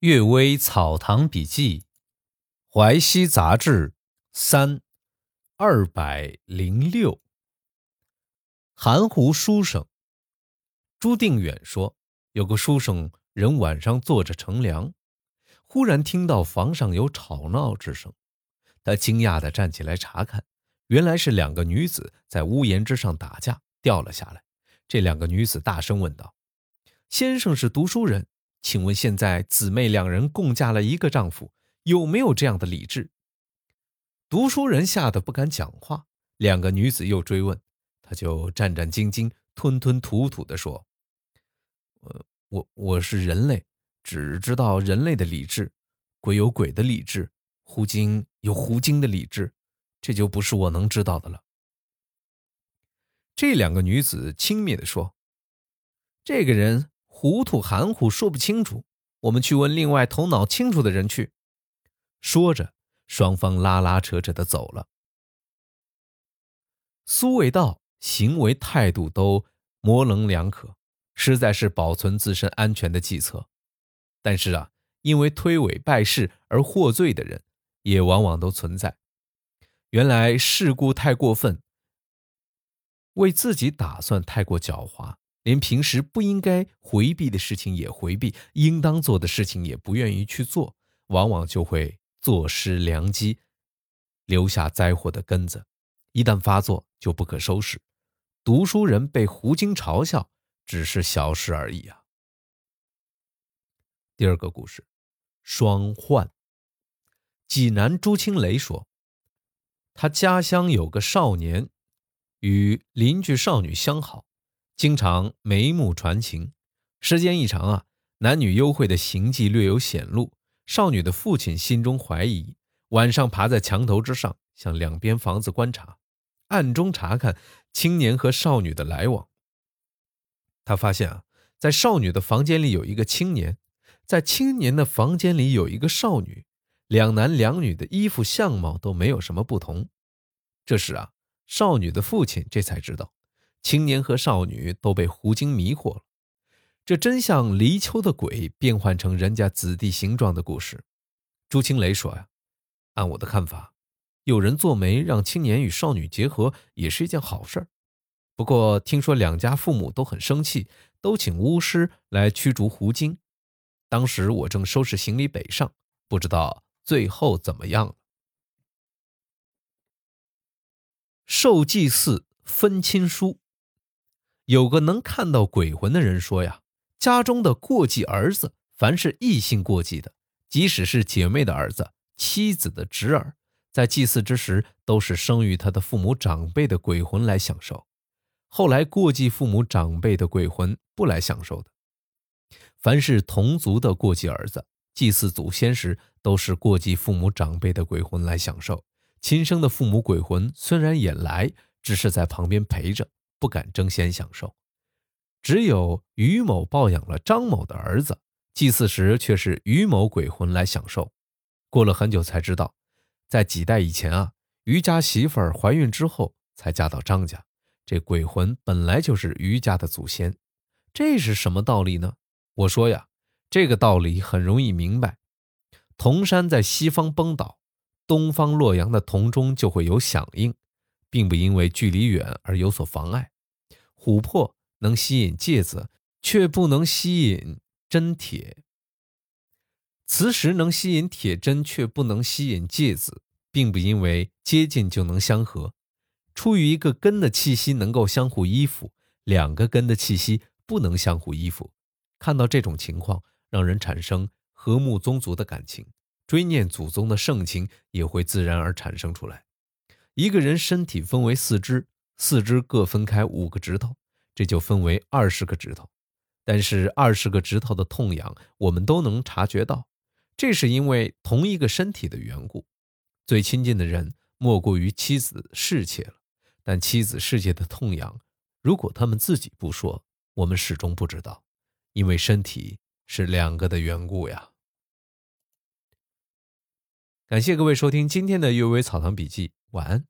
《岳微草堂笔记》，淮西杂志三二百零六。含糊书生朱定远说：“有个书生人晚上坐着乘凉，忽然听到房上有吵闹之声。他惊讶地站起来查看，原来是两个女子在屋檐之上打架，掉了下来。这两个女子大声问道：‘先生是读书人？’”请问现在姊妹两人共嫁了一个丈夫，有没有这样的理智？读书人吓得不敢讲话。两个女子又追问，他就战战兢兢、吞吞吐吐地说：“呃，我我是人类，只知道人类的理智，鬼有鬼的理智，狐精有狐精的理智，这就不是我能知道的了。”这两个女子轻蔑地说：“这个人。”糊涂含糊说不清楚，我们去问另外头脑清楚的人去。说着，双方拉拉扯扯的走了。苏味道行为态度都模棱两可，实在是保存自身安全的计策。但是啊，因为推诿败事而获罪的人，也往往都存在。原来事故太过分，为自己打算太过狡猾。连平时不应该回避的事情也回避，应当做的事情也不愿意去做，往往就会坐失良机，留下灾祸的根子。一旦发作，就不可收拾。读书人被胡经嘲笑，只是小事而已啊。第二个故事，双患。济南朱清雷说，他家乡有个少年，与邻居少女相好。经常眉目传情，时间一长啊，男女幽会的行迹略有显露。少女的父亲心中怀疑，晚上爬在墙头之上，向两边房子观察，暗中查看青年和少女的来往。他发现啊，在少女的房间里有一个青年，在青年的房间里有一个少女，两男两女的衣服相貌都没有什么不同。这时啊，少女的父亲这才知道。青年和少女都被狐精迷惑了，这真像离秋的鬼变换成人家子弟形状的故事。朱青雷说：“呀，按我的看法，有人做媒让青年与少女结合也是一件好事儿。不过听说两家父母都很生气，都请巫师来驱逐狐精。当时我正收拾行李北上，不知道最后怎么样了。”受祭祀分亲书。有个能看到鬼魂的人说呀，家中的过继儿子，凡是异性过继的，即使是姐妹的儿子、妻子的侄儿，在祭祀之时，都是生于他的父母长辈的鬼魂来享受。后来过继父母长辈的鬼魂不来享受的。凡是同族的过继儿子，祭祀祖先时，都是过继父母长辈的鬼魂来享受。亲生的父母鬼魂虽然也来，只是在旁边陪着。不敢争先享受，只有于某抱养了张某的儿子，祭祀时却是于某鬼魂来享受。过了很久才知道，在几代以前啊，于家媳妇儿怀孕之后才嫁到张家，这鬼魂本来就是于家的祖先。这是什么道理呢？我说呀，这个道理很容易明白。铜山在西方崩倒，东方洛阳的铜钟就会有响应。并不因为距离远而有所妨碍。琥珀能吸引芥子，却不能吸引真铁；磁石能吸引铁针，却不能吸引芥子，并不因为接近就能相合。出于一个根的气息能够相互依附，两个根的气息不能相互依附。看到这种情况，让人产生和睦宗族的感情，追念祖宗的盛情也会自然而产生出来。一个人身体分为四肢，四肢各分开五个指头，这就分为二十个指头。但是二十个指头的痛痒，我们都能察觉到，这是因为同一个身体的缘故。最亲近的人莫过于妻子侍妾了，但妻子侍妾的痛痒，如果他们自己不说，我们始终不知道，因为身体是两个的缘故呀。感谢各位收听今天的《阅微草堂笔记》，晚安。